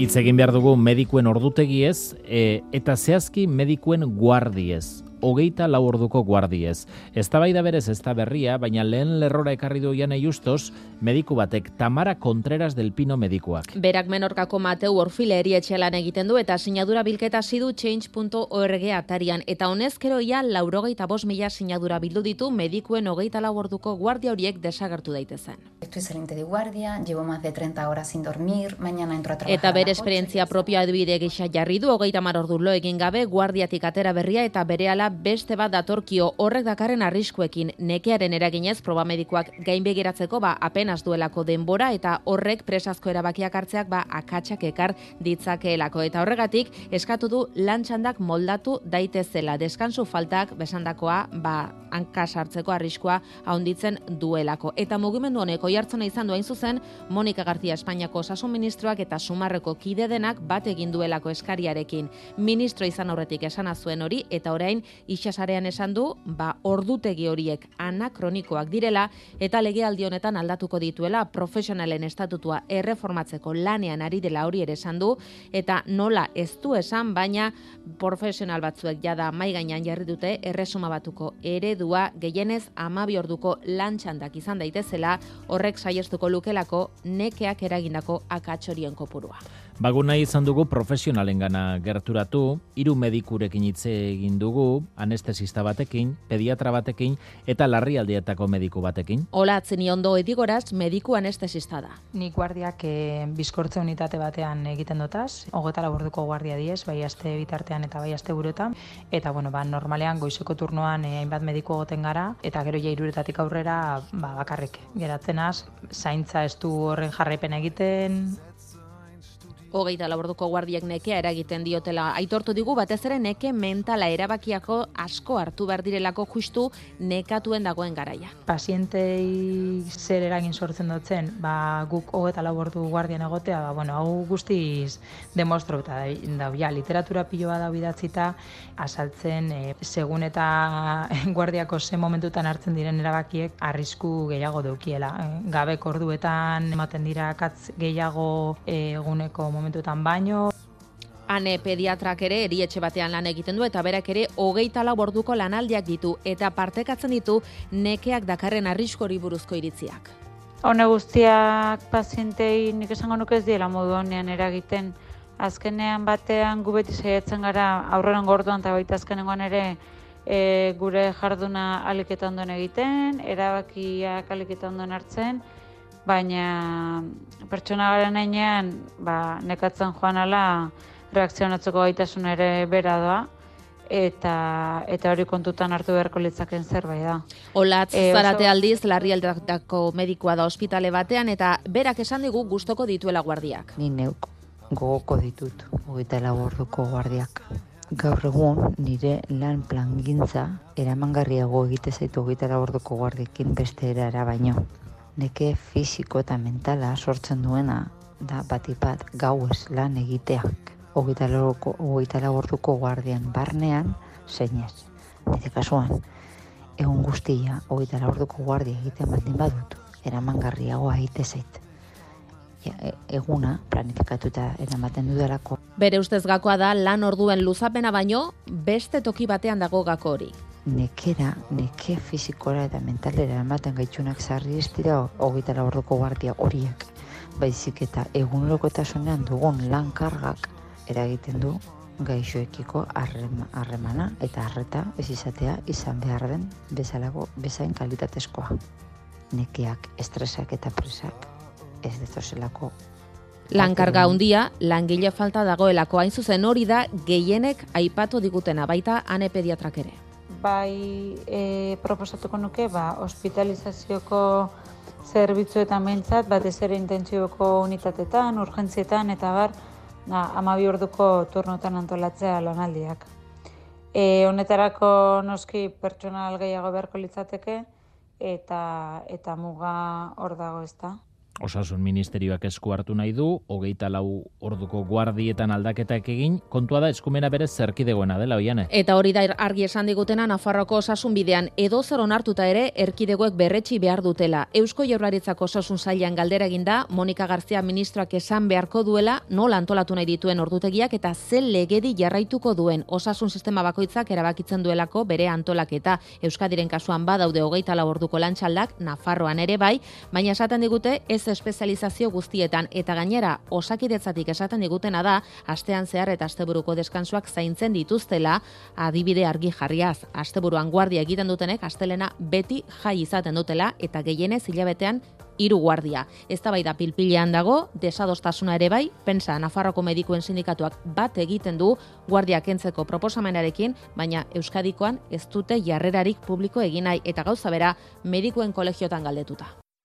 Hitz egin behar dugu medikuen ordutegiez e, eta zehazki medikuen guardiez hogeita lau orduko guardiez. Ez da berez ez da berria, baina lehen lerrora ekarri du janei justos, mediku batek Tamara Contreras del Pino medikuak. Berak menorkako Mateu Orfile erietxelan egiten du eta sinadura bilketa zidu change.org atarian. Eta honezkero ia laurogeita bos mila sinadura bildu ditu medikuen hogeita lau orduko guardia horiek desagertu daitezen. Estoy excelente de guardia, llevo más de 30 horas sin dormir, mañana entro a trabajar. Eta bere esperientzia propioa adibide gisa jarri du, hogeita mar ordu lo egin gabe, guardiatik atera berria eta berehala beste bat datorkio horrek dakarren arriskuekin. Nekearen eraginez proba medikoak gain begiratzeko ba apenas duelako denbora eta horrek presazko erabakiak hartzeak ba akatsak ekar ditzakeelako. Eta horregatik eskatu du lantxandak moldatu daitezela. Deskansu faltak besandakoa ba hanka sartzeko arriskua handitzen duelako. Eta mugimendu honeko jartzen izan du hain zuzen Monika García Espainiako osasun ministroak eta sumarreko kide denak bat egin duelako eskariarekin. Ministro izan aurretik esana zuen hori eta orain itxasarean esan du, ba, ordutegi horiek anakronikoak direla eta legealdi honetan aldatuko dituela profesionalen estatutua erreformatzeko lanean ari dela hori ere esan du eta nola ez du esan baina profesional batzuek jada mai gainean jarri dute erresuma batuko eredua gehienez 12 orduko lantxandak izan daitezela horrek saiestuko lukelako nekeak eragindako akatsorien kopurua. Baguna izan dugu profesionalen gana gerturatu, hiru medikurekin hitz egin dugu, anestesista batekin, pediatra batekin eta larrialdietako mediku batekin. Ola atzeni ondo edigoraz mediku anestesista da. Ni guardiak e, bizkortze unitate batean egiten dotaz, hogeta laborduko guardia diez, bai aste bitartean eta bai aste buruetan, eta bueno, ba, normalean goizeko turnoan e, hainbat mediku egoten gara, eta gero ja iruretatik aurrera ba, bakarrik geratzenaz, zaintza ez du horren jarraipen egiten, hogeita laborduko guardiak nekea eragiten diotela aitortu digu batez ere neke mentala erabakiako asko hartu behar direlako justu nekatuen dagoen garaia. Pazientei zer eragin sortzen dutzen, ba, guk hogeita labordu guardian egotea, ba, bueno, hau guztiz demostro eta da, ja, literatura piloa da bidatzita asaltzen e, segun eta guardiako ze momentutan hartzen diren erabakiek arrisku gehiago dukiela. Gabe korduetan ematen dira katz gehiago e, eguneko momentutan baino. Hane pediatrak ere erietxe batean lan egiten du eta berak ere hogeita lau borduko lanaldiak ditu eta partekatzen ditu nekeak dakarren arriskori buruzko iritziak. Hone guztiak pazientei nik esango nuke ez diela modu honean eragiten. Azkenean batean gu beti saiatzen gara aurreran gorduan eta baita azkenengoan ere e, gure jarduna aliketan duen egiten, erabakiak aliketan duen hartzen, baina pertsona garen einean, ba, nekatzen joan ala, reakzionatzeko gaitasun ere bera doa, eta eta hori kontutan hartu beharko litzaken zerbait da. Olatz e, zarate aldiz, larri aldako medikoa da ospitale batean, eta berak esan digu gustoko dituela guardiak. Ni neuk gogoko ditut, hogeita laborduko guardiak. Gaur egun nire lan plangintza eramangarriago egite zaitu hogeita laborduko guardiekin beste erara baino neke fisiko eta mentala sortzen duena da batipat gauez lan egiteak hogeita laborduko guardian barnean zeinez. Nire kasuan, egun guztia hogeita laborduko guardia egiten baldin badut, eramangarriagoa egite zait. E, eguna planifikatuta eramaten dudalako. Bere ustez gakoa da lan orduen luzapena baino beste toki batean dago gako hori nekera, neke fizikora eta mentalera ematen gaitxunak zarri ez dira hogeita laborduko guardia horiek. Baizik eta egunerokotasunean dugun lan kargak eragiten du gaixoekiko harremana eta harreta ez izatea izan behar den bezalako bezain kalitatezkoa. Nekeak, estresak eta presak ez dezozelako Lankarga handia, langile falta dagoelako hain zuzen hori da gehienek aipatu digutena baita ane pediatrak ere bai e, proposatuko nuke ba, hospitalizazioko zerbitzuetan behintzat, bat ez ere intentzioko unitatetan, urgentzietan, eta bar, na, amabi orduko turnotan antolatzea lanaldiak. E, honetarako noski pertsonal gehiago beharko litzateke, eta eta muga hor dago ez da. Osasun ministerioak esku hartu nahi du, hogeita lau orduko guardietan aldaketak egin, kontua da eskumena berez zerkidegoena dela, oiane. Eta hori da argi esan digutena Nafarroko osasun bidean edo zer onartuta ere erkidegoek berretsi behar dutela. Eusko Jaurlaritzako osasun zailan galdera eginda, Monika Garzia ministroak esan beharko duela nola antolatu nahi dituen ordutegiak eta zel legedi jarraituko duen osasun sistema bakoitzak erabakitzen duelako bere antolaketa. Euskadiren kasuan badaude hogeita lau orduko lantxaldak, Nafarroan ere bai, baina esaten digute ez espezializazio guztietan eta gainera osakidetzatik esaten digutena da astean zehar eta asteburuko deskansuak zaintzen dituztela adibide argi jarriaz asteburuan guardia egiten dutenek astelena beti jai izaten dutela eta gehienez hilabetean hiru guardia. Eztabaida pilpilean dago, desadostasuna ere bai, pensa Nafarroko medikuen sindikatuak bat egiten du guardia kentzeko proposamenarekin, baina Euskadikoan ez dute jarrerarik publiko egin nahi eta gauza bera medikuen kolegiotan galdetuta.